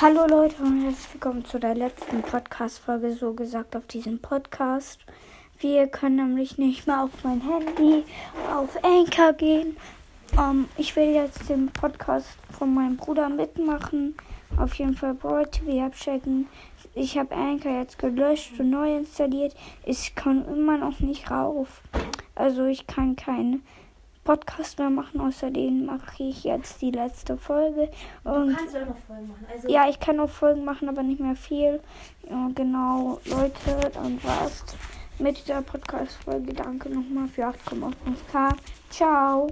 Hallo Leute und herzlich willkommen zu der letzten Podcast-Folge, so gesagt auf diesem Podcast. Wir können nämlich nicht mehr auf mein Handy, auf Anchor gehen. Ähm, ich will jetzt den Podcast von meinem Bruder mitmachen. Auf jeden Fall Brawl TV abchecken. Ich habe Anchor jetzt gelöscht und neu installiert. Ich kann immer noch nicht rauf. Also ich kann keine Podcast mehr machen. Außerdem mache ich jetzt die letzte Folge. Und Du kannst auch noch Folgen machen. Also, ja, ich kann auch Folgen machen, aber nicht mehr viel. Ja, genau, Leute, dann war's mit dieser Podcast-Folge. Danke nochmal für 8,5k. Ciao.